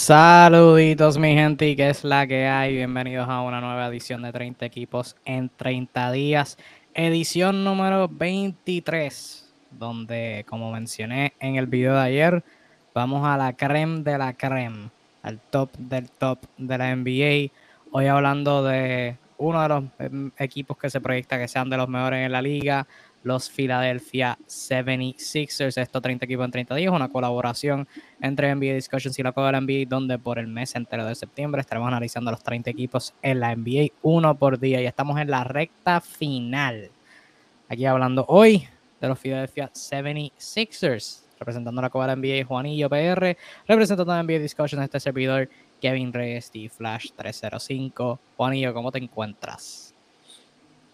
Saluditos mi gente y que es la que hay. Bienvenidos a una nueva edición de 30 equipos en 30 días. Edición número 23, donde como mencioné en el video de ayer, vamos a la creme de la creme, al top del top de la NBA. Hoy hablando de uno de los em, equipos que se proyecta que sean de los mejores en la liga, los Philadelphia 76ers. Esto 30 equipos en 30 días, una colaboración entre NBA Discussions y la Copa de la NBA, donde por el mes entero de septiembre estaremos analizando los 30 equipos en la NBA, uno por día. Y estamos en la recta final. Aquí hablando hoy de los Philadelphia 76ers, representando la Copa la NBA Juanillo PR, representando a NBA Discussions este servidor Kevin Reyes Steve Flash 305. Juanillo, ¿cómo te encuentras?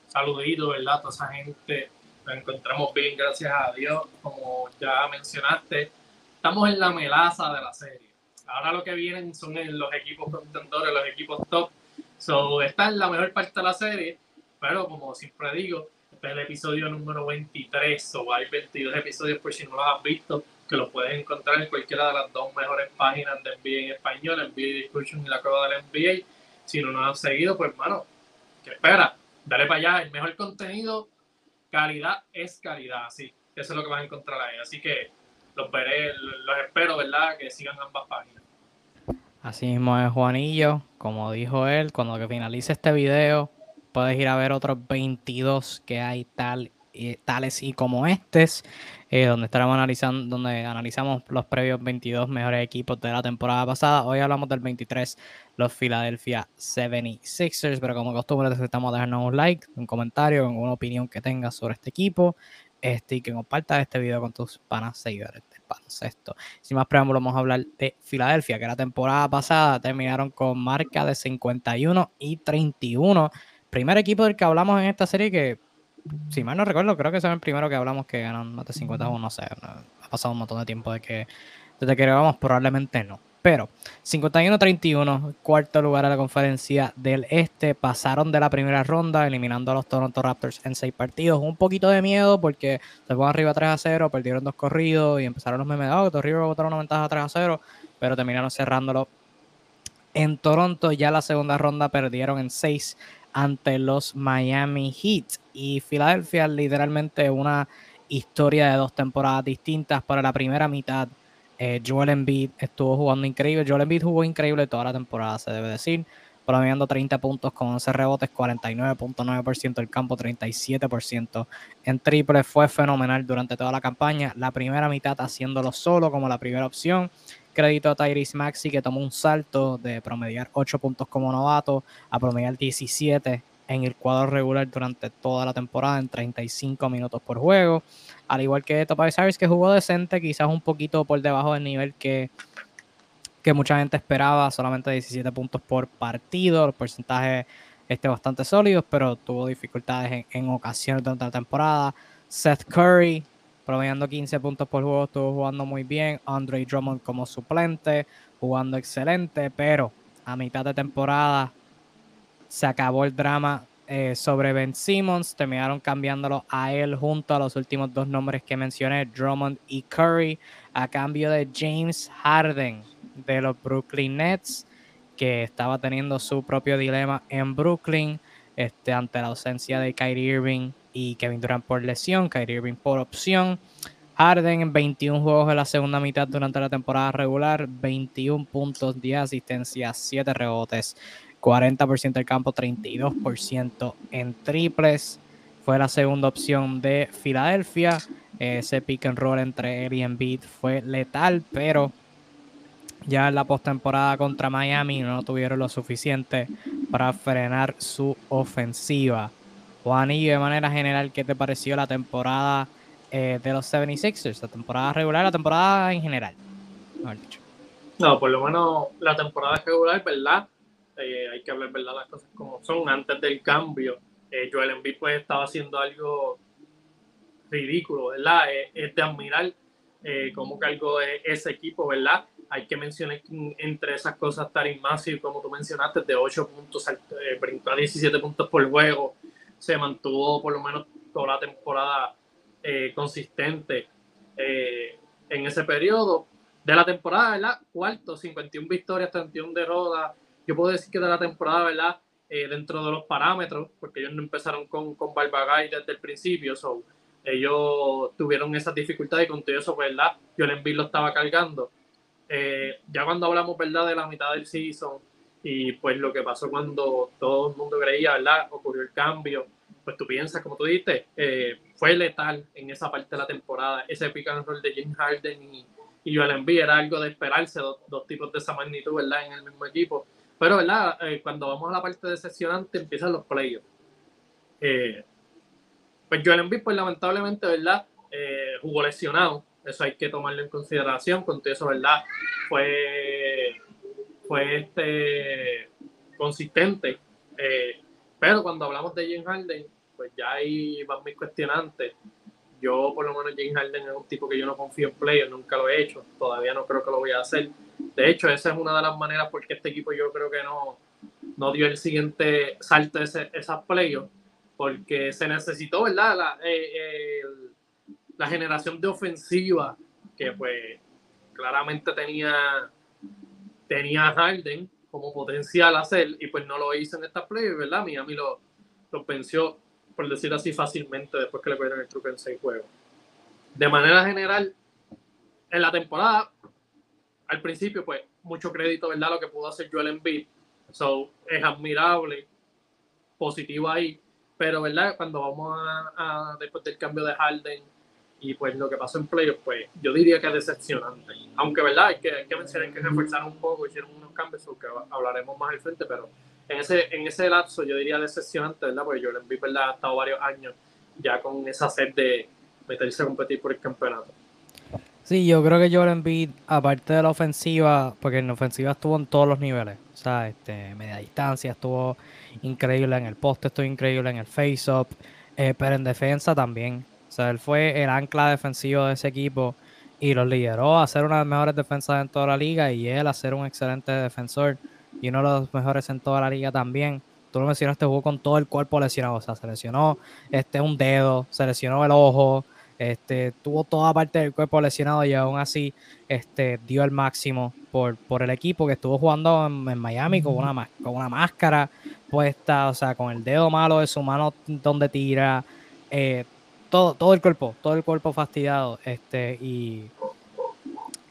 Saludito, ¿verdad? Toda esa gente nos encontramos bien, gracias a Dios. Como ya mencionaste, estamos en la melaza de la serie. Ahora lo que vienen son los equipos contendores, los equipos top. So, esta es la mejor parte de la serie, pero como siempre digo, este es el episodio número 23, o hay 22 episodios por si no los has visto, que los puedes encontrar en cualquiera de las dos mejores páginas de NBA en español, NBA Discussion y la Cueva del NBA. Si no nos has seguido, pues hermano, ¿qué espera? Dale para allá, el mejor contenido calidad es calidad, sí. Eso es lo que vas a encontrar ahí. Así que los veré, los espero, ¿verdad? Que sigan ambas páginas. Así mismo es Juanillo, como dijo él, cuando que finalice este video, puedes ir a ver otros 22 que hay tal, tales y como estos, eh, donde estaremos analizando, donde analizamos los previos 22 mejores equipos de la temporada pasada. Hoy hablamos del 23, los Philadelphia 76ers, pero como costumbre necesitamos dejarnos un like, un comentario, una opinión que tengas sobre este equipo, este, y que compartas este video con tus panas seguidores de baloncesto. Sin más preámbulos, vamos a hablar de Filadelfia, que la temporada pasada terminaron con marca de 51 y 31. Primer equipo del que hablamos en esta serie que si mal no recuerdo, creo que es el primero que hablamos que ganan más de 51, no sé, ha pasado un montón de tiempo de que, desde que grabamos, probablemente no. Pero 51-31, cuarto lugar a la conferencia del Este, pasaron de la primera ronda eliminando a los Toronto Raptors en seis partidos. Un poquito de miedo porque se fueron arriba 3 a 0, perdieron dos corridos y empezaron los memes, oh, River botaron una ventaja 3 a 0, pero terminaron cerrándolo en Toronto. Ya la segunda ronda perdieron en 6 ante los Miami Heat. Y Filadelfia literalmente una historia de dos temporadas distintas. Para la primera mitad, eh, Joel Embiid estuvo jugando increíble. Joel Embiid jugó increíble toda la temporada, se debe decir. Promediando 30 puntos con 11 rebotes, 49.9% del campo, 37% en triple. Fue fenomenal durante toda la campaña. La primera mitad haciéndolo solo como la primera opción crédito a Tyrese Maxi que tomó un salto de promediar 8 puntos como novato a promediar 17 en el cuadro regular durante toda la temporada en 35 minutos por juego. Al igual que Tobias Harris que jugó decente, quizás un poquito por debajo del nivel que, que mucha gente esperaba, solamente 17 puntos por partido, los porcentajes este, bastante sólidos, pero tuvo dificultades en, en ocasiones durante la temporada. Seth Curry promediando 15 puntos por juego, estuvo jugando muy bien. Andre Drummond como suplente, jugando excelente, pero a mitad de temporada se acabó el drama eh, sobre Ben Simmons. Terminaron cambiándolo a él junto a los últimos dos nombres que mencioné, Drummond y Curry, a cambio de James Harden de los Brooklyn Nets, que estaba teniendo su propio dilema en Brooklyn este, ante la ausencia de Kyrie Irving y Kevin Durant por lesión, Kyrie Irving por opción. Harden en 21 juegos de la segunda mitad durante la temporada regular, 21 puntos, 10 asistencias, 7 rebotes, 40% del campo, 32% en triples. Fue la segunda opción de Filadelfia. Ese pick and roll entre él y Embiid fue letal, pero ya en la postemporada contra Miami no tuvieron lo suficiente para frenar su ofensiva. Juanillo, de manera general, ¿qué te pareció la temporada eh, de los 76ers? La temporada regular, la temporada en general. No, por lo menos la temporada regular, ¿verdad? Eh, hay que hablar, ¿verdad? Las cosas como son. Antes del cambio, eh, Joel Embiid pues estaba haciendo algo ridículo, ¿verdad? es de admirar cómo cargó ese equipo, ¿verdad? Hay que mencionar entre esas cosas, Tarim Massive, como tú mencionaste, de 8 puntos, brincó a 17 puntos por juego, se mantuvo por lo menos toda la temporada eh, consistente eh, en ese periodo. de la temporada, ¿verdad? Cuarto, 51 victorias, 31 derrotas. Yo puedo decir que de la temporada, ¿verdad? Eh, dentro de los parámetros, porque ellos no empezaron con, con Barbagay desde el principio, so, ellos tuvieron esas dificultades y con todo eso, ¿verdad? Joel Embiid lo estaba cargando. Eh, ya cuando hablamos, ¿verdad? De la mitad del season y pues lo que pasó cuando todo el mundo creía, ¿verdad? Ocurrió el cambio, pues tú piensas, como tú dijiste, eh, fue letal en esa parte de la temporada, ese pick and de James Harden y, y Joel era algo de esperarse, dos, tipos de esa magnitud, ¿verdad? En el mismo equipo. Pero, ¿verdad? Eh, cuando vamos a la parte decepcionante, empiezan los playoffs. Eh, pues Joel Embiid, pues lamentablemente, ¿verdad? Eh, jugó lesionado. Eso hay que tomarlo en consideración. Con todo eso, ¿verdad? Fue, fue este, consistente. pero cuando hablamos de James Harden, pues ya ahí van mis cuestionantes yo por lo menos James Harden es un tipo que yo no confío en playoffs, nunca lo he hecho, todavía no creo que lo voy a hacer. De hecho, esa es una de las maneras porque este equipo yo creo que no, no dio el siguiente salto ese, esas playoffs, porque se necesitó, ¿verdad? La, eh, la generación de ofensiva que pues claramente tenía, tenía Harden como potencial hacer y pues no lo hizo en esta playoffs, ¿verdad? Miami lo, lo venció por decir así fácilmente, después que le cogieron el truco en seis juegos. De manera general, en la temporada, al principio, pues, mucho crédito, ¿verdad? Lo que pudo hacer Joel Embiid. So, es admirable, positivo ahí. Pero, ¿verdad? Cuando vamos a, después del cambio de Harden y pues lo que pasó en playoffs, pues yo diría que es decepcionante. Aunque, ¿verdad? Hay que, hay que mencionar que reforzaron un poco, hicieron unos cambios, que hablaremos más al frente, pero en ese, en ese lapso yo diría decepcionante, ¿verdad? Porque le envío, ¿verdad? Ha estado varios años ya con esa sed de meterse a competir por el campeonato. Sí, yo creo que Joel Embiid, aparte de la ofensiva, porque en la ofensiva estuvo en todos los niveles, o sea, este, media distancia, estuvo increíble en el poste, estuvo increíble en el face-up, eh, pero en defensa también. O sea, él fue el ancla defensivo de ese equipo y los lideró a ser una de las mejores defensas en toda la liga y él a ser un excelente defensor y uno de los mejores en toda la liga también. Tú lo mencionaste, jugó con todo el cuerpo lesionado, o sea, se lesionó este, un dedo, se lesionó el ojo, este, tuvo toda parte del cuerpo lesionado y aún así este, dio el máximo por, por el equipo que estuvo jugando en, Miami con una, con una máscara puesta, o sea, con el dedo malo de su mano donde tira, eh, todo, todo el cuerpo, todo el cuerpo fastidiado, este, y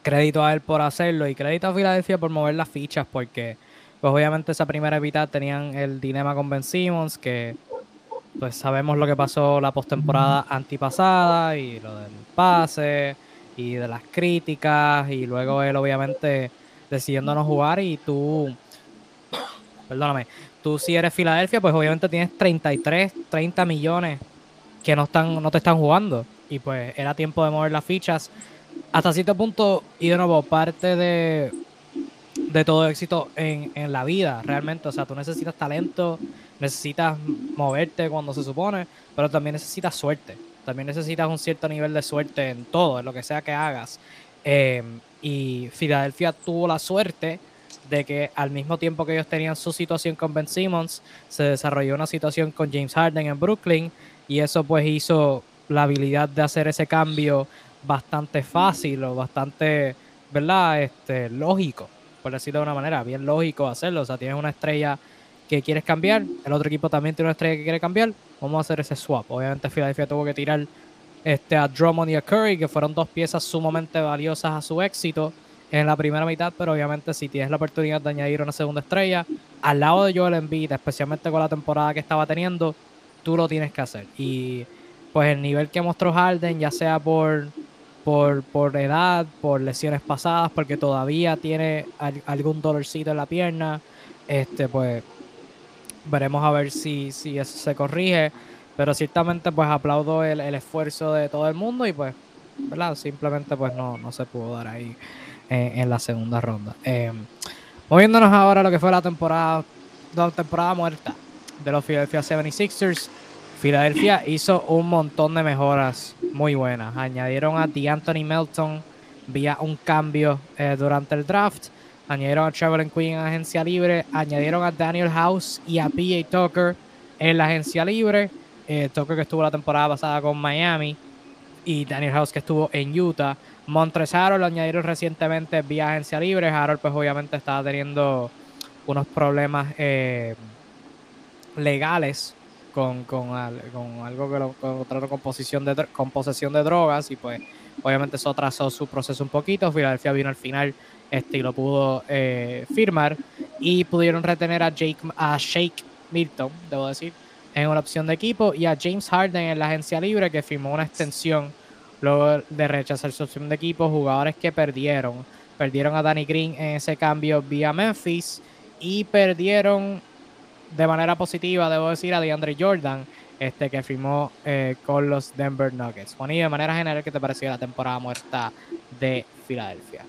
crédito a él por hacerlo y crédito a Filadelfia por mover las fichas porque pues obviamente esa primera mitad tenían el dilema con Ben Simmons, que pues sabemos lo que pasó la postemporada antipasada y lo del pase y de las críticas y luego él obviamente decidiendo no jugar y tú, perdóname, tú si eres Filadelfia pues obviamente tienes 33, 30 millones que no, están, no te están jugando. Y pues era tiempo de mover las fichas. Hasta cierto punto y de nuevo parte de de todo éxito en, en, la vida, realmente. O sea, tú necesitas talento, necesitas moverte cuando se supone, pero también necesitas suerte. También necesitas un cierto nivel de suerte en todo, en lo que sea que hagas. Em, y Filadelfia tuvo la suerte de que al mismo tiempo que ellos tenían su situación con Ben Simmons, se desarrolló una situación con James Harden en Brooklyn y eso pues hizo la habilidad de hacer ese cambio bastante fácil o bastante, ¿verdad? Este, lógico por decirlo de una manera, bien lógico hacerlo. O sea, tienes una estrella que quieres cambiar, el otro equipo también tiene una estrella que quiere cambiar, vamos a hacer ese swap. Obviamente Philadelphia tuvo que tirar este, a Drummond y a Curry, que fueron dos piezas sumamente valiosas a su éxito en la primera mitad, pero obviamente si tienes la oportunidad de añadir una segunda estrella al lado de Joel Embiid, especialmente con la temporada que estaba teniendo, tú lo tienes que hacer. Y pues el nivel que mostró Harden, ya sea por por, por edad, por lesiones pasadas, porque todavía tiene algún dolorcito en la pierna, este pues veremos a ver si, si eso se corrige. Pero ciertamente pues aplaudo el, esfuerzo de todo el mundo y pues, ¿verdad? Simplemente pues no, no se pudo dar ahí en, la segunda ronda. Eh, moviéndonos ahora a lo que fue la temporada, la temporada muerta de los Philadelphia 76ers. Filadelfia hizo un montón de mejoras muy buenas. Añadieron a Anthony Melton vía un cambio eh, durante el draft. Añadieron a Traveling Queen en agencia libre. Añadieron a Daniel House y a PJ Tucker en la agencia libre. Eh, Tucker que estuvo la temporada pasada con Miami y Daniel House que estuvo en Utah. Montres Harold lo añadieron recientemente vía agencia libre. Harold, pues obviamente estaba teniendo unos problemas eh, legales con, con, algo que lo encontraron con, posesión de, con posesión de drogas y pues obviamente eso atrasó su proceso un poquito. Filadelfia vino al final este, y lo pudo eh, firmar y pudieron retener a, Jake, a Shake Milton, debo decir, en una opción de equipo y a James Harden en la agencia libre que firmó una extensión luego de rechazar su opción de equipo, jugadores que perdieron. Perdieron a Danny Green en ese cambio vía Memphis y perdieron de manera positiva, debo decir, a DeAndre Jordan, este, que firmó eh, con los Denver Nuggets. Juan, y de manera general, ¿qué te pareció la temporada muerta de Filadelfia?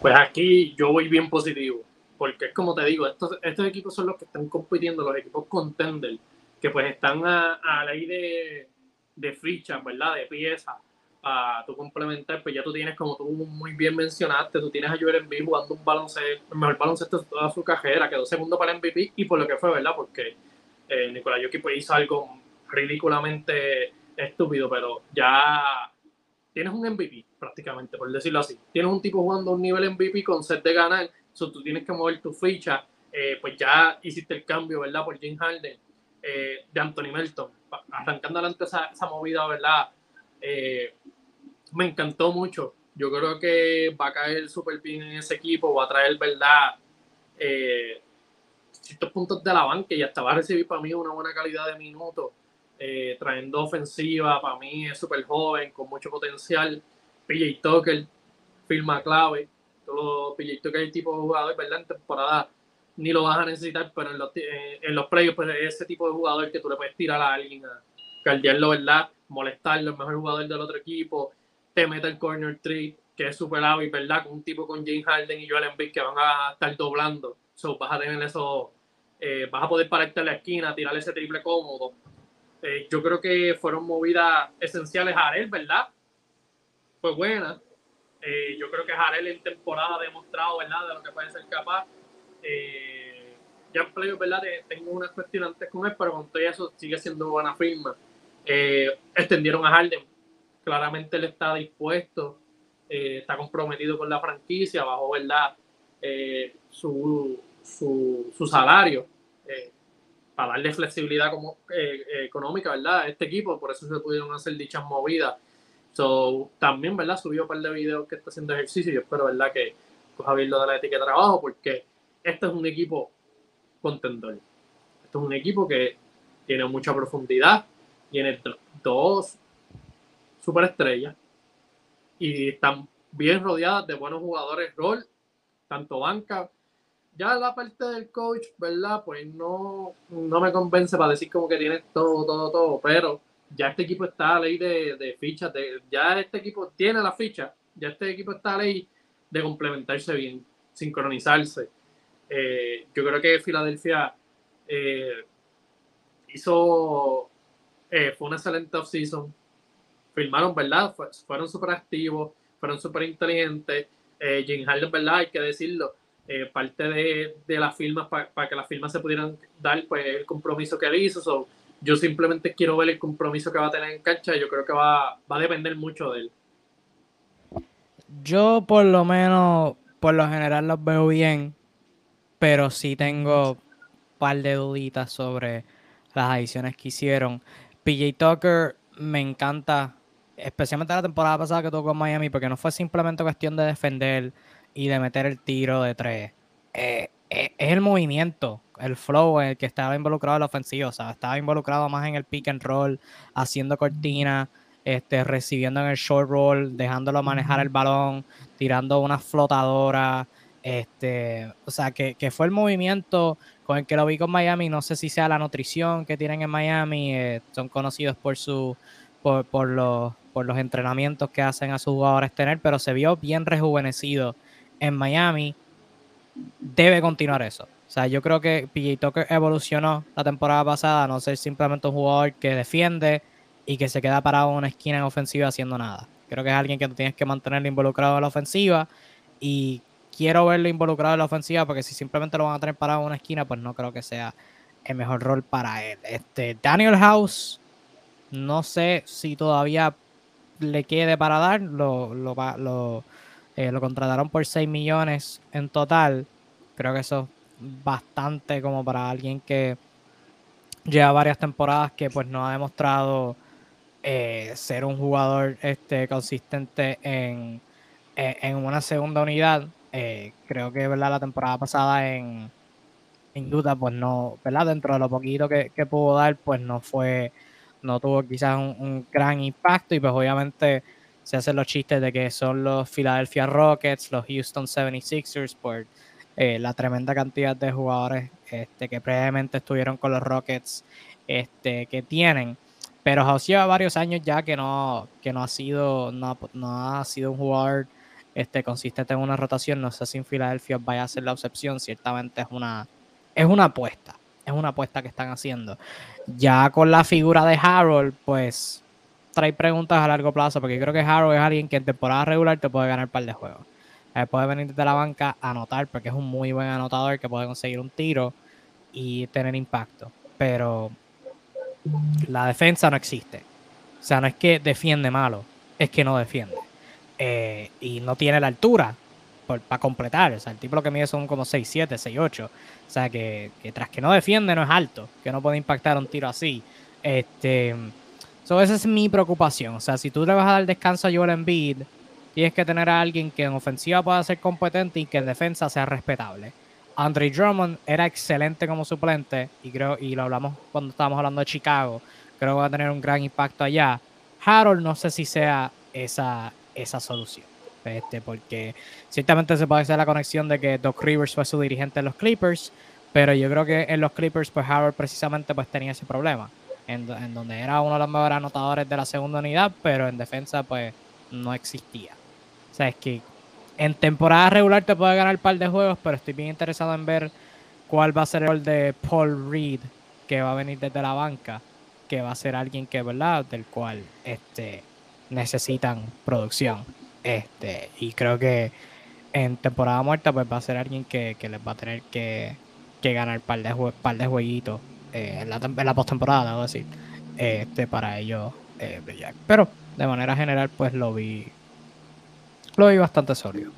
Pues aquí yo voy bien positivo, porque es como te digo, estos, estos equipos son los que están compitiendo, los equipos contender, que pues están a, a ley de, de fichas, ¿verdad? De piezas para tú complementar, pues ya tú tienes, como tú muy bien mencionaste, tú tienes a Joel Embiid jugando un baloncesto, el mejor baloncesto de toda su carrera, quedó segundo para el MVP y por lo que fue, ¿verdad? Porque eh, Nicolás Jokic pues, hizo algo ridículamente estúpido, pero ya tienes un MVP prácticamente, por decirlo así. Tienes un tipo jugando un nivel MVP con set de ganar, so tú tienes que mover tu ficha, eh, pues ya hiciste el cambio, ¿verdad? Por Jim Harden, eh, de Anthony Melton, arrancando adelante esa, esa movida, ¿verdad? Eh, me encantó mucho. Yo creo que va a caer súper bien en ese equipo, va a traer, ¿verdad? Eh, ciertos puntos de la banca y hasta va a recibir para mí una buena calidad de minutos, eh, trayendo ofensiva, para mí es súper joven, con mucho potencial. PJ Tucker, firma clave, todo PJ Tucker el tipo de jugador, ¿verdad? En temporada ni lo vas a necesitar, pero en los, en los playoffs pues, es ese tipo de jugador que tú le puedes tirar a alguien a caldearlo, ¿verdad? Molestarlo, el mejor jugador del otro equipo, te mete el corner three, que es súper hábil, ¿verdad? Con un tipo con James Harden y Joel Embiid que van a estar doblando. So, vas a tener eso, eh, vas a poder pararte a la esquina, tirar ese triple cómodo. Eh, yo creo que fueron movidas esenciales a ¿verdad? Fue buena. Eh, yo creo que Jarel en temporada ha demostrado, ¿verdad?, de lo que puede ser capaz. ya en playoff, ¿verdad? Tengo unas cuestionantes con él, pero con todo eso sigue siendo buena firma. Extendieron a Harden claramente él está dispuesto, eh, está comprometido con la franquicia, bajo ¿verdad? Eh, su, su, salario eh, para darle flexibilidad económica ¿verdad? a este equipo, por eso se pudieron hacer dichas movidas. So, también ¿verdad? subió un par de videos que está haciendo ejercicio yo espero ¿verdad? que coja bien lo de la ética de trabajo porque este es un equipo contendor. Este es un equipo que tiene mucha profundidad, tiene dos superestrellas y están bien rodeadas de buenos jugadores rol, tanto banca. Ya la parte del coach, ¿verdad? Pues no, no me convence para decir como que tiene todo, todo, todo, pero ya este equipo está a ley de, de fichas, de, ya este equipo tiene la ficha, ya este equipo está a ley de complementarse bien, sincronizarse. Eh, yo creo que Filadelfia eh, hizo, eh, fue una excelente offseason, firmaron, ¿verdad? Fueron súper activos, fueron súper inteligentes. Eh, Jim Harden, ¿verdad? Hay que decirlo. Eh, parte de, de las firmas, para que las firmas se pudieran dar, pues el compromiso que él hizo. yo simplemente quiero ver el compromiso que va a tener en cancha. Yo creo que va, va a depender mucho de él. Yo, por lo menos, por lo general los veo bien, pero sí tengo un par de duditas sobre las adiciones que hicieron. PJ Tucker me encanta especialmente la temporada pasada que tocó en Miami, porque no fue simplemente cuestión de defender y de meter el tiro de tres. Eh, eh, es el movimiento, el flow el que estaba involucrado en la ofensiva, o sea, estaba involucrado más en el pick and roll, haciendo cortina, este, recibiendo en el short roll, dejándolo manejar el balón, tirando una flotadora, este, o sea, que, fue el movimiento con el que lo vi con Miami, no sé si sea la nutrición que tienen en Miami, eh, son conocidos por su por, por, los, por los entrenamientos que hacen a sus jugadores tener, pero se vio bien rejuvenecido en Miami. Debe continuar eso. O sea, yo creo que PJ Tucker evolucionó la temporada pasada, no ser simplemente un jugador que defiende y que se queda parado en una esquina en ofensiva haciendo nada. Creo que es alguien que tienes que mantener involucrado en la ofensiva y quiero verlo involucrado en la ofensiva porque si simplemente lo van a tener parado en una esquina, pues no creo que sea el mejor rol para él. Este, Daniel House, no sé si todavía le quede para dar, lo, lo, eh, lo contrataron por 6 millones en total. Creo que eso es bastante como para alguien que lleva varias temporadas que pues no ha demostrado eh, ser un jugador este, consistente en, en, una segunda unidad. Eh, creo que ¿verdad? la temporada pasada en, en duda, pues no, ¿verdad? Dentro de lo poquito que, que pudo dar, pues no fue, no tuvo quizás un, gran impacto y pues obviamente se hacen los chistes de que son los Philadelphia Rockets, los Houston 76ers por eh, la tremenda cantidad de jugadores este, que previamente estuvieron con los Rockets este, que tienen. Pero House lleva varios años ya que no, que no ha sido, no, ha sido un jugador este, consistente en una rotación. No sé si en Filadelfia vaya a ser la excepción. Ciertamente es una, es una apuesta. Es una apuesta que están haciendo. Ya con la figura de Harold, pues trae preguntas a largo plazo, porque yo creo que Harold es alguien que en temporada regular te puede ganar un par de juegos. Eh, puede venir desde la banca a anotar, porque es un muy buen anotador que puede conseguir un tiro y tener impacto. Pero la defensa no existe. O sea, no es que defiende malo, es que no defiende. Eh, y no tiene la altura para completar. O sea, el tipo lo que mide son como 6'7, 6'8. O sea, que, tras que no defiende no es alto, que no puede impactar un tiro así. Este, esa es mi preocupación. O sea, si tú le vas a dar descanso a Joel Embiid, tienes que tener a alguien que en ofensiva pueda ser competente y que en defensa sea respetable. Andre Drummond era excelente como suplente y creo y lo hablamos cuando estábamos hablando de Chicago. Creo que va a tener un gran impacto allá. Harold no sé si sea esa, esa solución. Este, porque ciertamente se puede hacer la conexión de que Doc Rivers fue su dirigente en los Clippers, pero yo creo que en los Clippers pues Harold precisamente pues tenía ese problema, en, en donde era uno de los mejores anotadores de la segunda unidad, pero en defensa pues no existía. O sea, es que en temporada regular te puede ganar un par de juegos, pero estoy bien interesado en ver cuál va a ser el rol de Paul Reed, que va a venir desde la banca, que va a ser alguien que, ¿verdad?, del cual este, necesitan producción. Este, y creo que en temporada muerta, pues va a ser alguien que, les va a tener que, ganar un par de, par de jueguitos eh, en, la, en la postemporada, debo decir, este, para ellos eh, brillar. Pero de manera general, pues lo vi lo vi bastante sólido.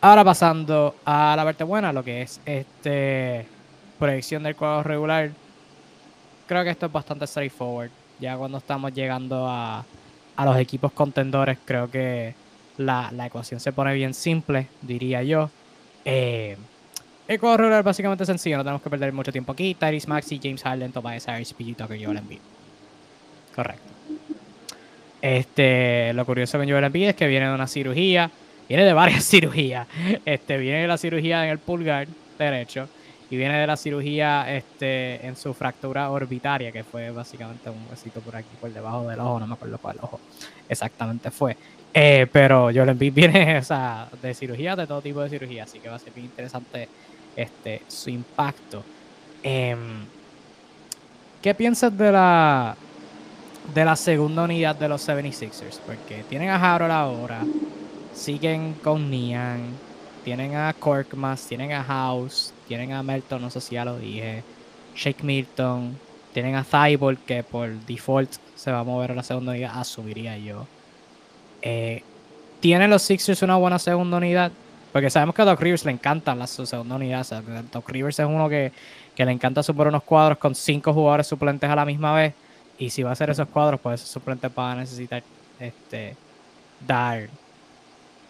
Ahora pasando a la parte buena, lo que es este proyección del cuadro regular. Creo que esto es bastante straightforward. Ya cuando estamos llegando a, los equipos contendores, creo que la, ecuación se pone bien simple, diría yo. Eh, regular es básicamente sencillo, no tenemos que perder mucho tiempo aquí. Tyrese Maxi, James Harden, Tobias Harris, PG Tucker, Joel Embiid. Correcto. Este, lo curioso con Joel Embiid es que viene de una cirugía, viene de varias cirugías. Este, viene de la cirugía en el pulgar derecho y viene de la cirugía este, en su fractura orbitaria, que fue básicamente un huesito por aquí, por debajo del ojo, no me acuerdo cuál ojo exactamente fue. Eh, pero Joel Embiid viene o sea, de cirugía, de todo tipo de cirugía, así que va a ser bien interesante este, su impacto. Em, ¿Qué piensas de la, de la segunda unidad de los 76ers, porque tienen a Harold ahora, siguen con Nian, tienen a Korkmaz, tienen a House, tienen a Melton, no sé si ya lo dije, Shake Milton, tienen a Thibault, que por default se va a mover a la segunda unidad, asumiría yo. Eh, ¿Tienen los Sixers una buena segunda unidad? Porque sabemos que a Doc Rivers le encantan las su segunda unidad. Doc Rivers es uno que, que le encanta superar unos cuadros con cinco jugadores suplentes a la misma vez y si va a hacer esos cuadros, pues esos suplentes van a necesitar este, dar,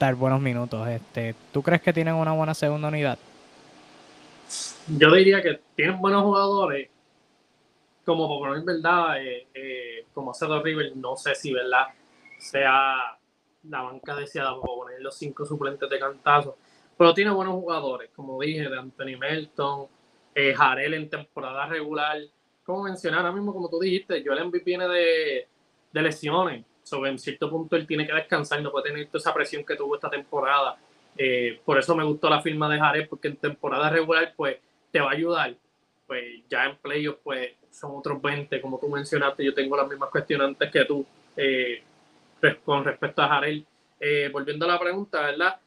dar buenos minutos. Este, ¿Tú crees que tienen una buena segunda unidad? Yo diría que tienen buenos jugadores. Como por poner verdad, eh, eh, como Cedo River, no sé si verdad sea la banca deseada para poner los cinco suplentes de cantazo. Pero tiene buenos jugadores, como dije, de Anthony Melton, eh, Jarel en temporada regular como mencionar ahora mismo, como tú dijiste, Joel Embiid viene de, de lesiones. Sobre en cierto punto él tiene que descansar no puede tener toda esa presión que tuvo esta temporada. Eh, por eso me gustó la firma de Jared, porque en temporada regular, pues, te va a ayudar. Pues ya en playoffs, pues, son otros 20, como tú mencionaste. Yo tengo las mismas cuestionantes que tú eh, con respecto a Jared. Eh, volviendo a la pregunta, ¿verdad?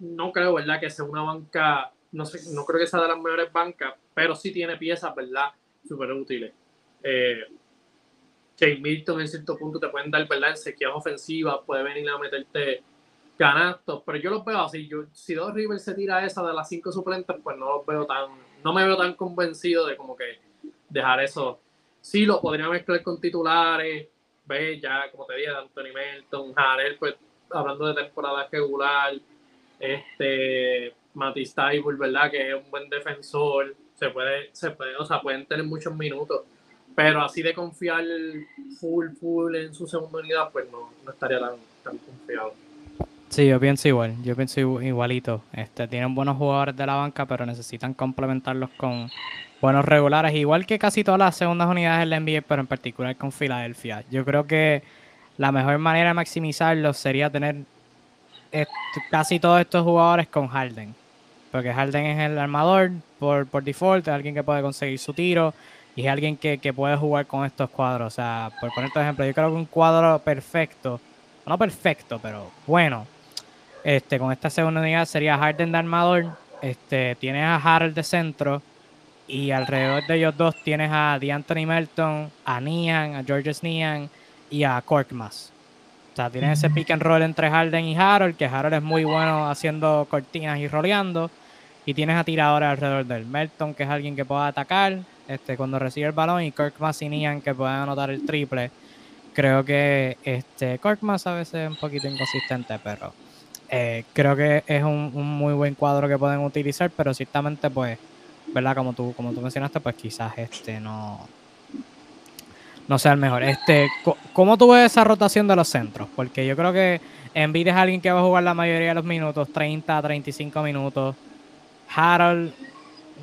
no creo, ¿verdad? Que sea una banca no, sé, no creo que sea de las mejores bancas, pero sí tiene piezas, ¿verdad? Súper útiles. Eh, Milton en cierto punto te pueden dar, ¿verdad? En sequías ofensivas, puede venir a meterte canastos, pero yo los veo así. Yo, si Dos Rivers se tira esa de las cinco suplentes, pues no los veo tan, no me veo tan convencido de como que dejar eso. Sí, lo podría mezclar con titulares, ve ya, como te dije, Anthony Melton, Jarel, pues hablando de temporada regular, este, Matisse Taibul, ¿verdad? Que es un buen defensor, se puede, se puede, o sea, pueden tener muchos minutos, pero así de confiar full, full en su segunda unidad, pues no, no estaría tan, tan confiado. Sí, yo pienso igual, yo pienso igualito. Este, tienen buenos jugadores de la banca, pero necesitan complementarlos con buenos regulares, igual que casi todas las segundas unidades del NBA, pero en particular con Filadelfia. Yo creo que la mejor manera de maximizarlos sería tener casi todos estos jugadores con Harden. Porque Harden es el armador por, por default, es alguien que puede conseguir su tiro y es alguien que, que puede jugar con estos cuadros. O sea, por poner un ejemplo, yo creo que un cuadro perfecto, no perfecto, pero bueno, este, con esta segunda unidad sería Harden de armador, este, tienes a Harold de centro y alrededor de ellos dos tienes a DeAnthony Melton, a Nian, a Georges Nian y a Korkmaz. O sea, tienes ese pick and roll entre Harden y Harold, que Harold es muy bueno haciendo cortinas y roleando. Y tienes a tiradores alrededor del Melton, que es alguien que pueda atacar este, cuando recibe el balón, y Korkmaz y Nian, que pueden anotar el triple. Creo que este, a veces es un poquito inconsistente, pero eh, creo que es un, muy buen cuadro que pueden utilizar, pero ciertamente, pues, ¿verdad? Como tú, como tú mencionaste, pues quizás este no, no sea el mejor. Este, ¿Cómo tú ves esa rotación de los centros? Porque yo creo que Embiid es alguien que va a jugar la mayoría de los minutos, 30, 35 minutos. Harold,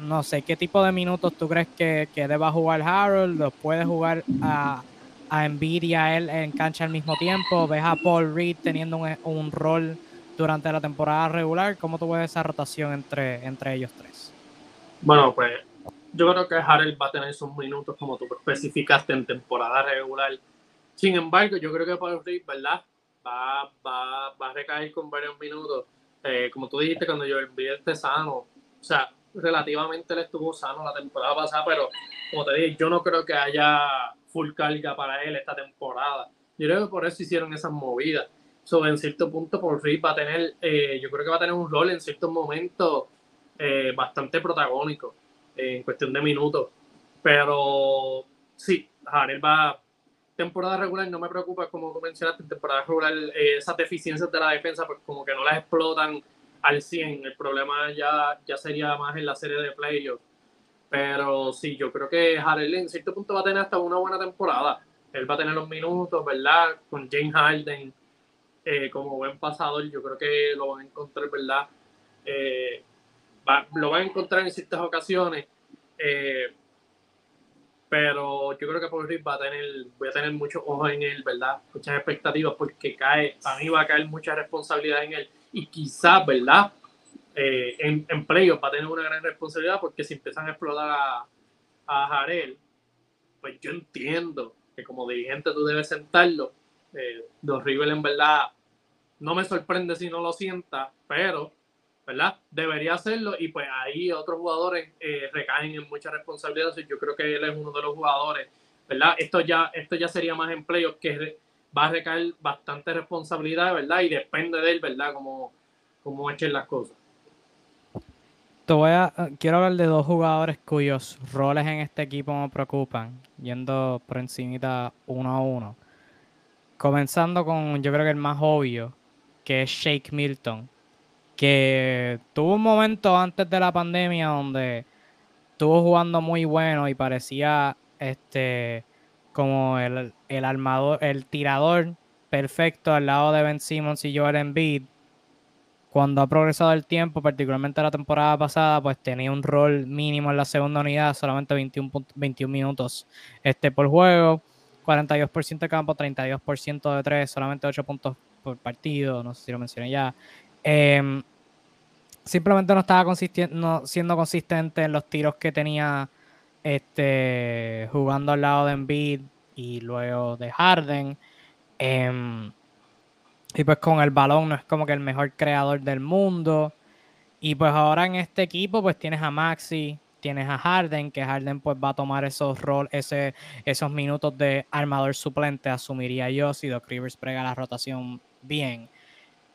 no sé, ¿qué tipo de minutos tú crees que, que deba jugar Harold? ¿Los puede jugar a, a Embiid y a él en cancha al mismo tiempo? ¿Ves a Paul Reed teniendo un, un rol durante la temporada regular. ¿Cómo tú ves esa rotación entre, entre ellos tres? Bueno, pues yo creo que Harrell va a tener sus minutos como tú especificaste en temporada regular. Sin embargo, yo creo que Paul Reed, ¿verdad? Va, va, va a recaer con varios minutos. Eh, como tú dijiste, cuando yo envié este sano, o sea, relativamente él estuvo sano la temporada pasada, pero como te dije, yo no creo que haya full carga para él esta temporada. Yo creo que por eso hicieron esas movidas sobre en cierto punto por Reed va a tener, eh, yo creo que va a tener un rol en ciertos momentos eh, bastante protagónico en cuestión de minutos. Pero sí, Harel va, temporada regular no me preocupa, como tú mencionaste, temporada regular eh, esas deficiencias de la defensa, pues como que no las explotan al 100. El problema ya, ya sería más en la serie de playoffs. Pero sí, yo creo que Harel en cierto punto va a tener hasta una buena temporada. Él va a tener los minutos, ¿verdad? Con James Harden eh, como buen pasador, yo creo que lo van a encontrar, ¿verdad? Eh, lo van a encontrar en ciertas ocasiones, eh, pero yo creo que por va a tener, voy a tener muchos ojos en él, ¿verdad? Muchas expectativas porque cae, a mí va a caer mucha responsabilidad en él y quizás, ¿verdad? en, en playoff va a tener una gran responsabilidad porque si empiezan a explotar a, a Jarel, pues yo entiendo que como dirigente tú debes sentarlo. Eh, Dos River en verdad no me sorprende si no lo sienta, pero, ¿verdad? Debería hacerlo y pues ahí otros jugadores eh, recaen en mucha responsabilidad. Yo creo que él es uno de los jugadores, ¿verdad? Esto ya, esto ya sería más empleo que va a recaer bastante responsabilidad, ¿verdad? Y depende de él, ¿verdad? Como, como echen las cosas. Te voy a, quiero hablar de dos jugadores cuyos roles en este equipo me preocupan, yendo por encimita uno a uno. Comenzando con, yo creo que el más obvio, que es Shake Milton, que tuvo un momento antes de la pandemia donde estuvo jugando muy bueno y parecía este como el, el armador, el tirador perfecto al lado de Ben Simmons y Joel Embiid. Cuando ha progresado el tiempo, particularmente la temporada pasada, pues tenía un rol mínimo en la segunda unidad, solamente 21, 21 minutos este, por juego, 42% de campo, 32% de tres, solamente 8 puntos por partido, no sé si lo mencioné ya. Em, simplemente no estaba siendo consistente en los tiros que tenía este, jugando al lado de Embiid y luego de Harden. Em, y pues con el balón no es como que el mejor creador del mundo. Y pues ahora en este equipo pues tienes a Maxi, tienes a Harden, que Harden pues va a tomar esos rol, ese, esos minutos de armador suplente, asumiría yo, si Doc Rivers prega la rotación bien.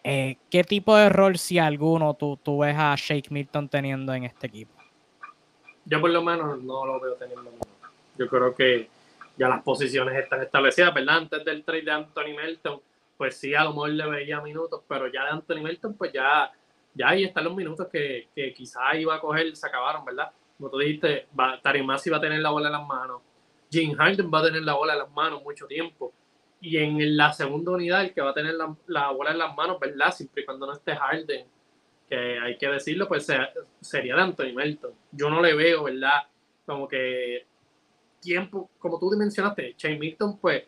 Eh, ¿Qué tipo de rol, si alguno, tú, tú ves a Shake Milton teniendo en este equipo? Yo por lo menos no lo veo teniendo. Yo creo que ya las posiciones están establecidas, ¿verdad? Antes del trade de Anthony Melton, pues sí, a lo mejor le veía minutos, pero ya de Anthony Melton, pues ya, ya ahí están los minutos que, que quizás iba a coger, se acabaron, ¿verdad? Como tú dijiste, Tarimasi va a tener la bola en las manos, Jim Harden va a tener la bola en las manos mucho tiempo, y en la segunda unidad, el que va a tener la, la bola en las manos, ¿verdad? Siempre y cuando no esté Harden, que hay que decirlo, pues sería de Anthony Melton. Yo no le veo, ¿verdad? Como que tiempo, como tú mencionaste, Shane Milton, pues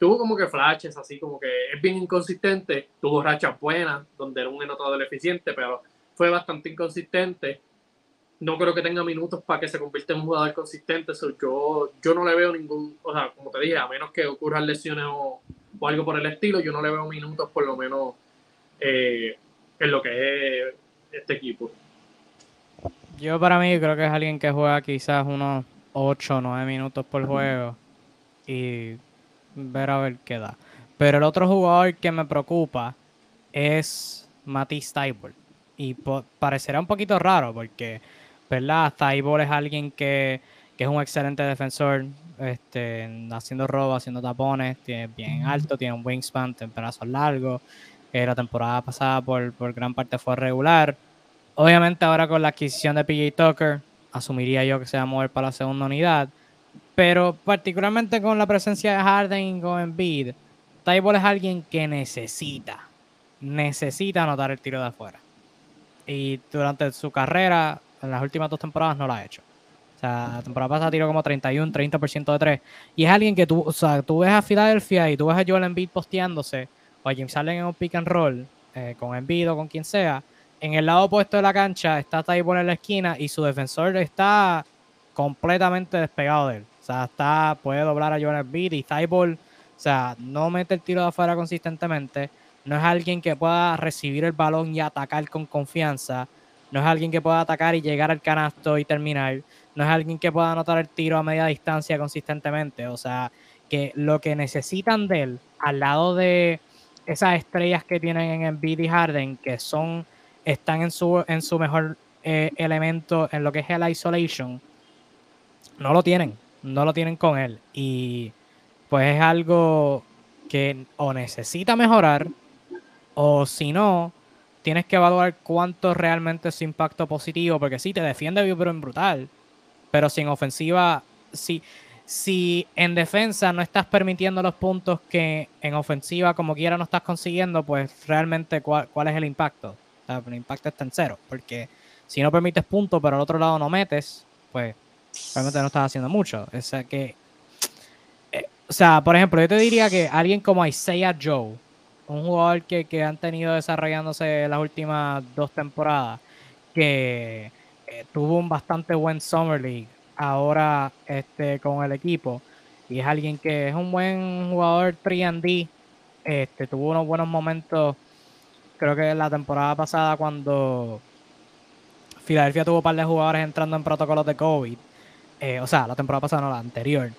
tuvo como que flashes, así como que es bien inconsistente, tuvo rachas buenas, donde era un anotador eficiente, pero fue bastante inconsistente. No creo que tenga minutos para que se convierta en un jugador consistente. yo, yo no le veo ningún, o sea, como te dije, a menos que ocurran lesiones o, algo por el estilo, yo no le veo minutos por lo menos eh, en lo que es este equipo. Yo para mí creo que es alguien que juega quizás unos 8 o 9 minutos por juego y ver a ver qué da. Pero el otro jugador que me preocupa es Matisse Tybalt. Y parecerá un poquito raro porque, ¿verdad? Tybalt es alguien que, es un excelente defensor, este, haciendo robo, haciendo tapones, tiene bien alto, tiene un wingspan, tiene brazos largos. Eh, la temporada pasada por, por gran parte fue regular. Obviamente ahora con la adquisición de PJ Tucker, asumiría yo que se va a mover para la segunda unidad. Pero particularmente con la presencia de Harden y con Embiid, Tybalt es alguien que necesita, necesita anotar el tiro de afuera. Y durante su carrera, en las últimas dos temporadas, no lo ha hecho. O sea, la temporada pasada tiró como 31, 30% de tres. Y es alguien que tú, o sea, tú ves a Filadelfia y tú ves a Joel Embiid posteándose, o a James Allen en un pick and roll, eh, con Embiid o con quien sea, en el lado opuesto de la cancha está Tybull en la esquina y su defensor está completamente despegado de él. O sea, está, puede doblar a Joel Embiid y Tybull, o sea, no mete el tiro de afuera consistentemente. No es alguien que pueda recibir el balón y atacar con confianza. No es alguien que pueda atacar y llegar al canasto y terminar. No es alguien que pueda anotar el tiro a media distancia consistentemente. O sea, que lo que necesitan de él, al lado de esas estrellas que tienen en Embiid y Harden, que son están en su, en su mejor eh, elemento en lo que es el isolation, no lo tienen, no lo tienen con él. Y pues es algo que o necesita mejorar, o si no, tienes que evaluar cuánto realmente es su impacto positivo, porque sí, te defiende bien brutal, pero sin ofensiva, si, si en defensa no estás permitiendo los puntos que en ofensiva como quiera no estás consiguiendo, pues realmente cuál, cuál es el impacto el impacto está en cero, porque si no permites puntos, pero al otro lado no metes, pues realmente no estás haciendo mucho. O sea, que, eh, o sea, por ejemplo, yo te diría que alguien como Isaiah Joe, un jugador que, que han tenido desarrollándose las últimas dos temporadas, que eh, tuvo un bastante buen Summer League ahora este, con el equipo, y es alguien que es un buen jugador 3D, este, tuvo unos buenos momentos creo que la temporada pasada cuando Filadelfia tuvo un par de jugadores entrando en protocolos de COVID, eh, o sea, la temporada pasada no, la anterior,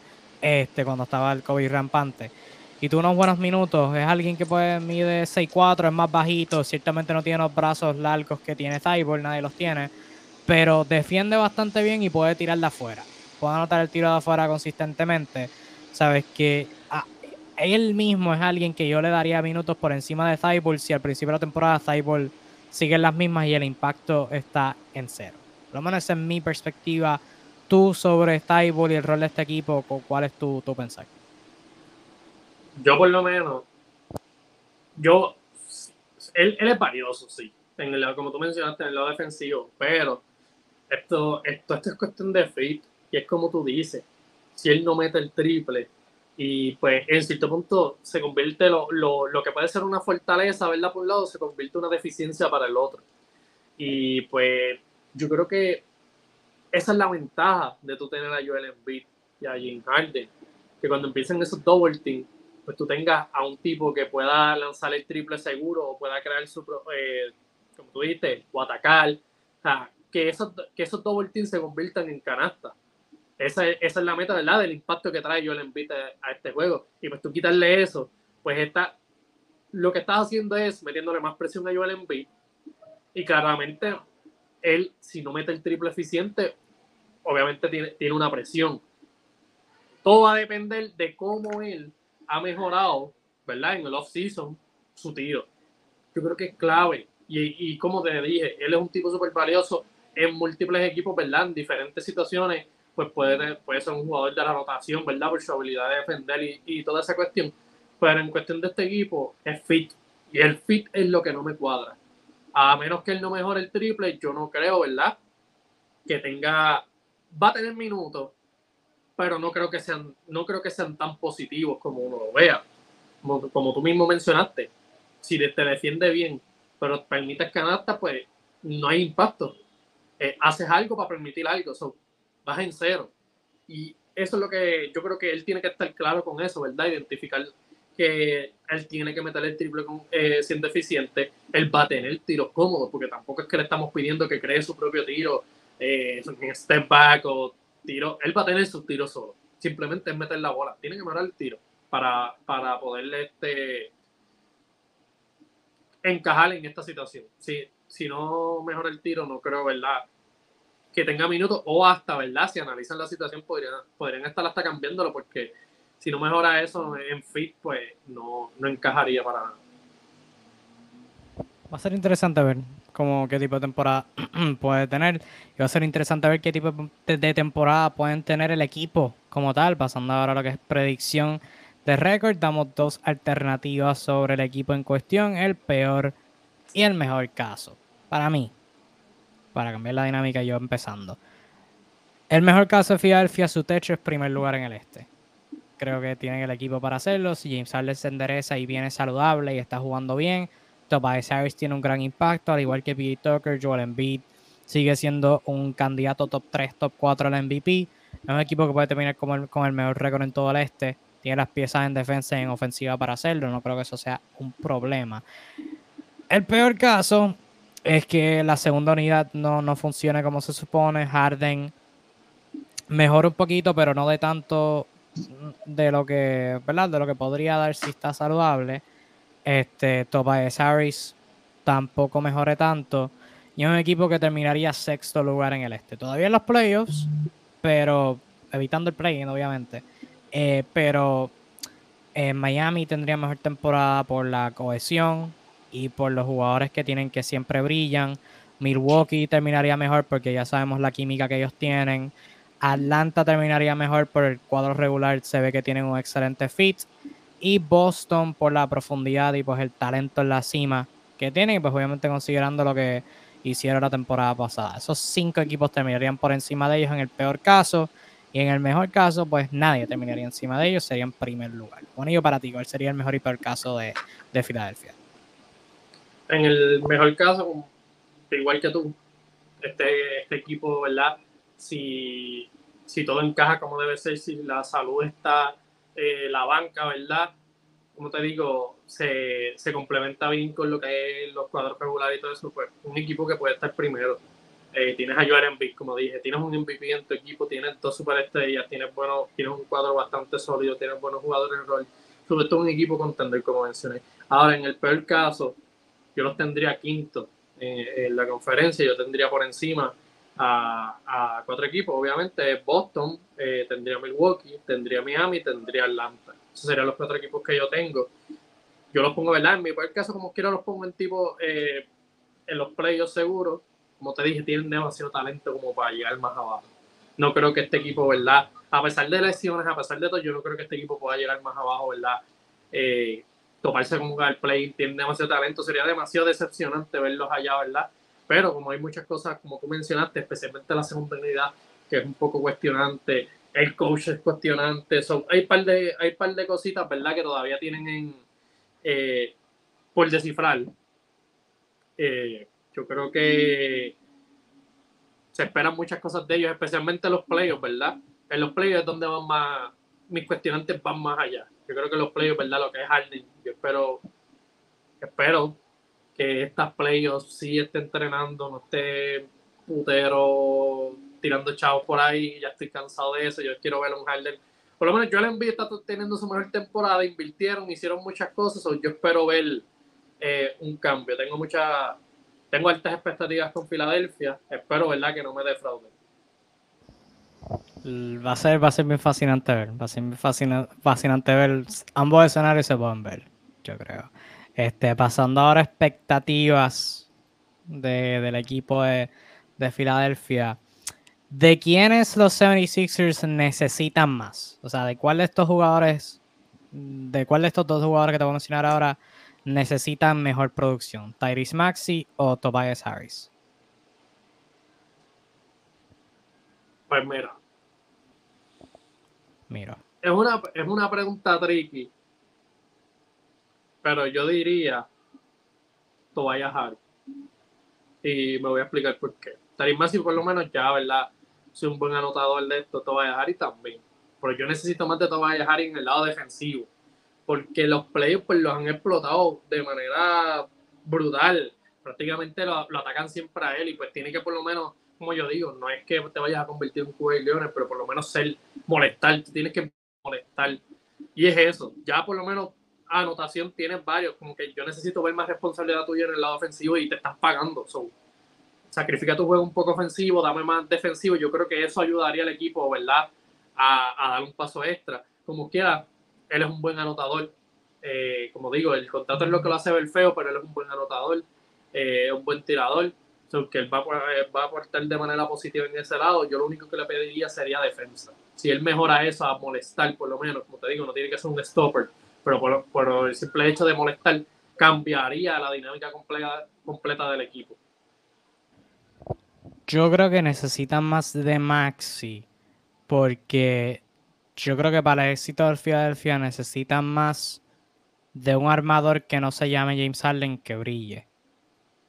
este, cuando estaba el COVID rampante, y tuvo unos buenos minutos, es alguien que puede mide 6'4, es más bajito, ciertamente no tiene los brazos largos que tiene Cyborg, nadie los tiene, pero defiende bastante bien y puede tirar de afuera, puede anotar el tiro de afuera consistentemente, sabes que él mismo es alguien que yo le daría minutos por encima de Cyborg si al principio de la temporada Cyborg sigue en las mismas y el impacto está en cero. Por lo menos esa es mi perspectiva. Tú sobre Cyborg y el rol de este equipo, ¿cuál es tu, tu pensar? Yo por lo menos, yo, él, es valioso, sí, en el, como tú mencionaste, en el lado defensivo, pero esto, esto, esto es cuestión de fit y es como tú dices, si él no mete el triple, y pues en cierto punto se convierte lo, lo, lo, que puede ser una fortaleza, ¿verdad? Por un lado, se convierte una deficiencia para el otro. Y pues yo creo que esa es la ventaja de tú tener a Joel Embiid y a Jim Harden, que cuando empiecen esos double team, pues tú tengas a un tipo que pueda lanzar el triple seguro o pueda crear su, eh, como tú dijiste, o atacar. O sea, que esos, que esos double teams se conviertan en canasta. Esa, esa es la meta, ¿verdad? Del impacto que trae Joel Embiid a este juego. Y pues tú quitarle eso, pues está, lo que estás haciendo es metiéndole más presión a Joel Embiid. Y claramente, él, si no mete el triple eficiente, obviamente tiene, tiene una presión. Todo va a depender de cómo él ha mejorado, ¿verdad? En el off-season, su tiro. Yo creo que es clave. Y, y como te dije, él es un tipo súper valioso en múltiples equipos, ¿verdad? En diferentes situaciones pues puede, puede ser un jugador de la rotación, ¿verdad? Por su habilidad de defender y, y toda esa cuestión. Pero en cuestión de este equipo, es fit. Y el fit es lo que no me cuadra. A menos que él no mejore el triple, yo no creo, ¿verdad? Que tenga. Va a tener minutos, pero no creo que sean, no creo que sean tan positivos como uno lo vea. Como, como tú mismo mencionaste. Si te defiende bien, pero permites canasta, pues no hay impacto. Eh, haces algo para permitir algo vas en cero. Y eso es lo que yo creo que él tiene que estar claro con eso, ¿verdad? Identificar que él tiene que meter el triple con, eh, siendo eficiente, él va a tener tiros cómodos, porque tampoco es que le estamos pidiendo que cree su propio tiro eh, en step back o tiro, él va a tener sus tiros solo, simplemente es meter la bola, tiene que mejorar el tiro para, para poderle este, encajar en esta situación. Si, si no mejora el tiro, no creo, ¿verdad? que tenga minutos o hasta, ¿verdad? Si analizan la situación podrían, podrían estar hasta cambiándolo porque si no mejora eso en fit, pues no, no encajaría para nada. Va a ser interesante ver cómo qué tipo de temporada puede tener. Y va a ser interesante ver qué tipo de temporada pueden tener el equipo como tal. Pasando ahora a lo que es predicción de récord, damos dos alternativas sobre el equipo en cuestión, el peor y el mejor caso. Para mí, para cambiar la dinámica yo empezando. El mejor caso de Philadelphia, su techo es primer lugar en el este. Creo que tienen el equipo para hacerlo. Si James Harden se endereza y viene saludable y está jugando bien, Tobias Harris tiene un gran impacto, al igual que P.J. Tucker, Joel Embiid sigue siendo un candidato top 3, top 4 al MVP. Es un equipo que puede terminar con el, con el mejor récord en todo el este. Tiene las piezas en defensa y en ofensiva para hacerlo. No creo que eso sea un problema. El peor caso es que la segunda unidad no, no funciona como se supone. Harden mejora un poquito, pero no de tanto de lo que, ¿verdad? De lo que podría dar si está saludable. Este, Tobias Harris tampoco mejore tanto. Y es un equipo que terminaría sexto lugar en el este. Todavía en los playoffs, pero evitando el play-in, obviamente. Eh, pero en Miami tendría mejor temporada por la cohesión, y por los jugadores que tienen que siempre brillan. Milwaukee terminaría mejor porque ya sabemos la química que ellos tienen. Atlanta terminaría mejor por el cuadro regular, se ve que tienen un excelente fit. Y Boston por la profundidad y pues el talento en la cima que tienen, y pues obviamente considerando lo que hicieron la temporada pasada. Esos cinco equipos terminarían por encima de ellos en el peor caso. Y en el mejor caso, pues nadie terminaría encima de ellos, sería en primer lugar. Bueno, yo para ti, ¿cuál sería el mejor y peor caso de, de Filadelfia? en el mejor caso, igual que tú, este, este equipo, ¿verdad? Si, si todo encaja como debe ser, si la salud está, eh, la banca, ¿verdad? Como te digo, se, se, complementa bien con lo que es los cuadros regulares y todo eso, pues un equipo que puede estar primero. Eh, tienes a Joel Embiid, como dije, tienes un MVP en tu equipo, tienes dos superestrellas, tienes, bueno, tienes un cuadro bastante sólido, tienes buenos jugadores en rol, sobre todo un equipo contender, como mencioné. Ahora, en el peor caso, yo los tendría quinto en la conferencia, yo tendría por encima a, cuatro equipos, obviamente Boston, eh, tendría Milwaukee, tendría Miami, tendría Atlanta. Esos serían los cuatro equipos que yo tengo. Yo los pongo, ¿verdad? En mi peor caso, como quiero, los pongo en tipo eh, en los playoffs seguros. Como te dije, tienen demasiado talento como para llegar más abajo. No creo que este equipo, ¿verdad? A pesar de lesiones, a pesar de todo, yo no creo que este equipo pueda llegar más abajo, ¿verdad? Eh, toparse con un play, tiene demasiado talento, sería demasiado decepcionante verlos allá, ¿verdad? Pero como hay muchas cosas, como tú mencionaste, especialmente la segunda unidad, que es un poco cuestionante, el coach es cuestionante, hay un par de, hay par de cositas, ¿verdad? Que todavía tienen en, eh, por descifrar. Eh, yo creo que se esperan muchas cosas de ellos, especialmente los playoffs, ¿verdad? En los playoffs es donde van más, mis cuestionantes van más allá. Yo creo que los playoffs, ¿verdad? Lo que es Harden, yo espero, espero que estas playoffs sí esté entrenando, no esté puteros tirando chavos por ahí, ya estoy cansado de eso, yo quiero ver a un Harden. Por lo menos Joel Embiid está teniendo su mejor temporada, invirtieron, hicieron muchas cosas, yo espero ver eh, un cambio. Tengo mucha, tengo altas expectativas con Filadelfia, espero verdad que no me defrauden. Va a ser, va a ser bien fascinante ver, va a ser fascinante ver, ambos escenarios se pueden ver, yo creo. Este, pasando ahora a expectativas del equipo de, de Filadelfia. ¿De quiénes los 76ers necesitan más? O sea, ¿de cuál de estos jugadores, de cuál de estos dos jugadores que te voy a mencionar ahora necesitan mejor producción? ¿Tyrese Maxi o Tobias Harris? Pues mira. Mira. Es una, es una pregunta tricky. Pero yo diría Tobias Harris. Y me voy a explicar por qué. Tyrese Maxi por lo menos ya, ¿verdad? soy un buen anotador de esto, Tobias Harris también. Pero yo necesito más de Tobias Harris en el lado defensivo. Porque los playoffs pues, los han explotado de manera brutal. Prácticamente lo, atacan siempre a él y pues tiene que por lo menos, como yo digo, no es que te vayas a convertir en un jugador de leones, pero por lo menos ser molestar, tienes que molestar. Y es eso, ya por lo menos anotación tienes varios, como que yo necesito ver más responsabilidad tuya en el lado ofensivo y te estás pagando. So, sacrifica tu juego un poco ofensivo, dame más defensivo. Yo creo que eso ayudaría al equipo, ¿verdad? A, dar un paso extra. Como quiera, él es un buen anotador. Eh, como digo, el contrato es lo que lo hace ver feo, pero él es un buen anotador, eh, un buen tirador. que él va, va a aportar de manera positiva en ese lado. Yo lo único que le pediría sería defensa. Si él mejora eso a molestar, por lo menos, como te digo, no tiene que ser un stopper, pero por, el simple hecho de molestar, cambiaría la dinámica completa, completa del equipo. Yo creo que necesitan más de Maxi porque yo creo que para el éxito del Philadelphia necesitan más de un armador que no se llame James Harden que brille.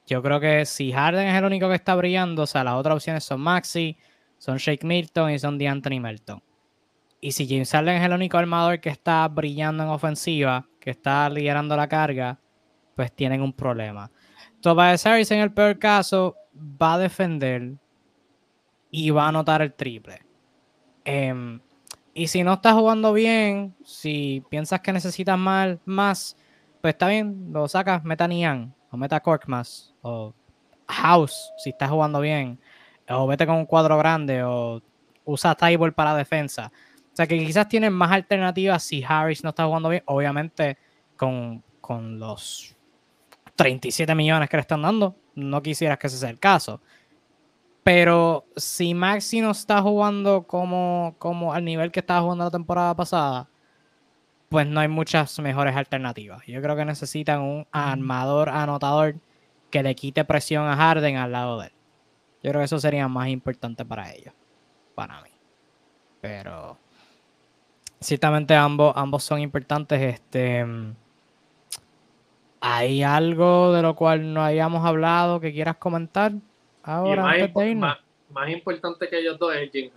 Yo creo que si Harden es el único que está brillando, o sea, las otras opciones son Maxi, son Shake Milton y son DeAnthony Melton. Y si James Harden es el único armador que está brillando en ofensiva, que está liderando la carga, pues tienen un problema. Tobias Harris en el peor caso va a defender y va a anotar el triple. Em, y si no está jugando bien, si piensas que necesitas más, más pues está bien, lo sacas, meta Nian, o meta Korkmaz, o House, si está jugando bien, o vete con un cuadro grande, o usa Tyball para defensa. O sea que quizás tienen más alternativas si Harris no está jugando bien, obviamente con, con los 37 millones que le están dando, no quisieras que ese sea el caso. Pero si Maxi no está jugando como, como al nivel que estaba jugando la temporada pasada, pues no hay muchas mejores alternativas. Yo creo que necesitan un armador anotador que le quite presión a Harden al lado de él. Yo creo que eso sería más importante para ellos, para mí. Pero ciertamente ambos, ambos son importantes. Este ¿Hay algo de lo cual no hayamos hablado que quieras comentar ahora? más, importante que ellos dos es Jim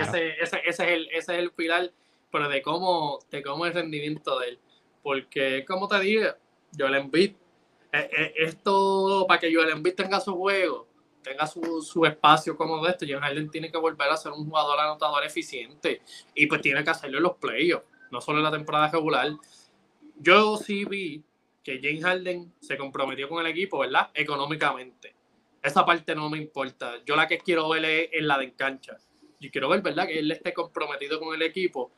ese, ese, ese, es el, ese es el pilar, pero de cómo, de cómo el rendimiento de él. Porque, como te digo, Joel Embiid, eh, eh, esto para que Joel Embiid tenga su juego, tenga su, su espacio como de esto, Jim Harden tiene que volver a ser un jugador anotador eficiente y pues tiene que hacerlo en los playoffs, no solo en la temporada regular yo sí vi que James Harden se comprometió con el equipo, ¿verdad? Económicamente. Esa parte no me importa. Yo la que quiero ver es, la de cancha. Yo quiero ver, ¿verdad? Que él esté comprometido con el equipo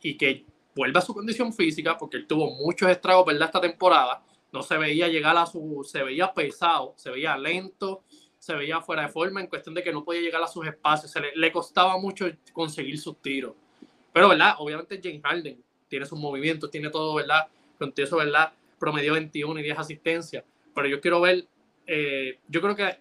y que vuelva a su condición física, porque él tuvo muchos estragos, ¿verdad? Esta temporada. No se veía llegar a su. Se veía pesado, se veía lento, se veía fuera de forma en cuestión de que no podía llegar a sus espacios. Se le, le costaba mucho conseguir sus tiros. Pero, ¿verdad? Obviamente James Harden tiene sus movimientos, tiene todo, ¿verdad? eso, ¿verdad? Promedió 21 y 10 asistencias. Pero yo quiero ver, eh, yo creo que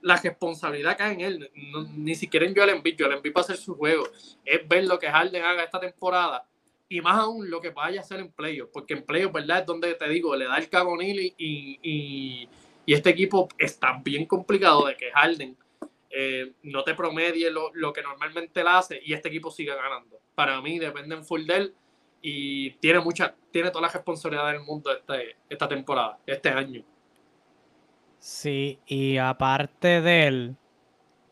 la responsabilidad cae en él, ni siquiera en Joel Embiid. Joel Embiid para hacer su juego. Es ver lo que Harden haga esta temporada y más aún lo que vaya a hacer en playoff, porque en playoff, ¿verdad? Es donde te digo, le da el cagonil y, y, y, este equipo es tan bien complicado de que Harden eh, no te promedie lo, lo, que normalmente él hace y este equipo siga ganando. Para mí depende en full de él y tiene mucha, tiene toda la responsabilidad del mundo este, esta temporada, este año. Sí, y aparte de él,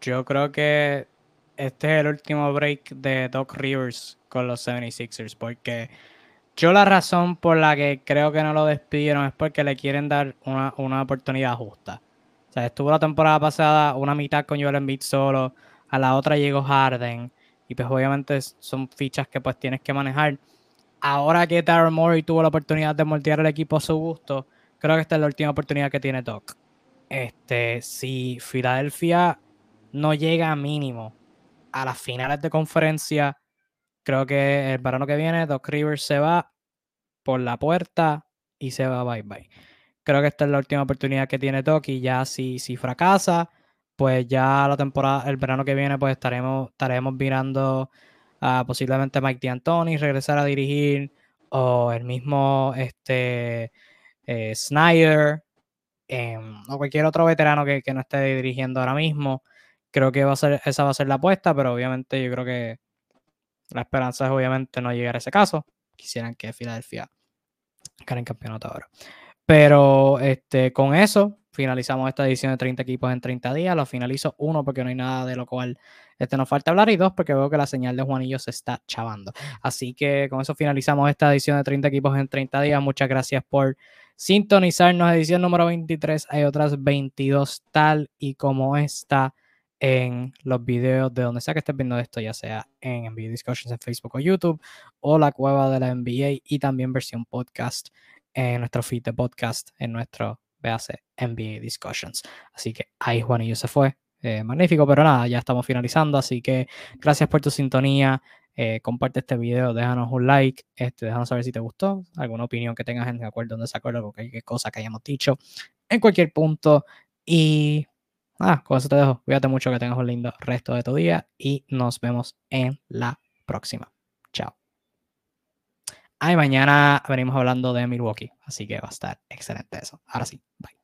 yo creo que este es el último break de Doc Rivers con los 76ers, porque yo la razón por la que creo que no lo despidieron es porque le quieren dar una, una oportunidad justa. O sea, estuvo la temporada pasada una mitad con Joel Embiid solo, a la otra llegó Harden, y pues obviamente son fichas que pues tienes que manejar. Ahora que Darren Morey tuvo la oportunidad de moldear el equipo a su gusto, creo que esta es la última oportunidad que tiene Doc. Este, si Filadelfia no llega mínimo a las finales de conferencia, creo que el verano que viene Doc Rivers se va por la puerta y se va bye bye. Creo que esta es la última oportunidad que tiene Doc ya si, si fracasa, pues ya la temporada, el verano que viene, pues estaremos, estaremos mirando a posiblemente Mike D'Antoni regresar a dirigir o el mismo este, eh, Snyder em, o cualquier otro veterano que, no esté dirigiendo ahora mismo. Creo que va a ser, esa va a ser la apuesta, pero obviamente yo creo que la esperanza es obviamente no llegar a ese caso. Quisieran que Filadelfia gane el campeonato ahora. Pero este, con eso finalizamos esta edición de 30 equipos en 30 días. Lo finalizo uno porque no hay nada de lo cual este, nos falta hablar y dos porque veo que la señal de Juanillo se está chavando. Así que con eso finalizamos esta edición de 30 equipos en 30 días. Muchas gracias por sintonizarnos. Edición número 23. Hay otras 22 tal y como esta en los videos de donde sea que estés viendo esto, ya sea en NBA Discussions en Facebook o YouTube o la cueva de la NBA y también versión podcast en nuestro feed de podcast en nuestro hace NBA Discussions. Así que ahí Juanillo se fue. Eh, magnífico, pero nada, ya estamos finalizando. Así que gracias por tu sintonía. Eh, comparte este video, déjanos un like, este, déjanos saber si te gustó, alguna opinión que tengas en acuerdo, en desacuerdo cualquier cosa que hayamos dicho en cualquier punto. Y nada, con eso te dejo. Cuídate mucho, que tengas un lindo resto de tu día y nos vemos en la próxima. Chao. Ay, mañana venimos hablando de Milwaukee, así que va a estar excelente eso. Ahora sí, bye.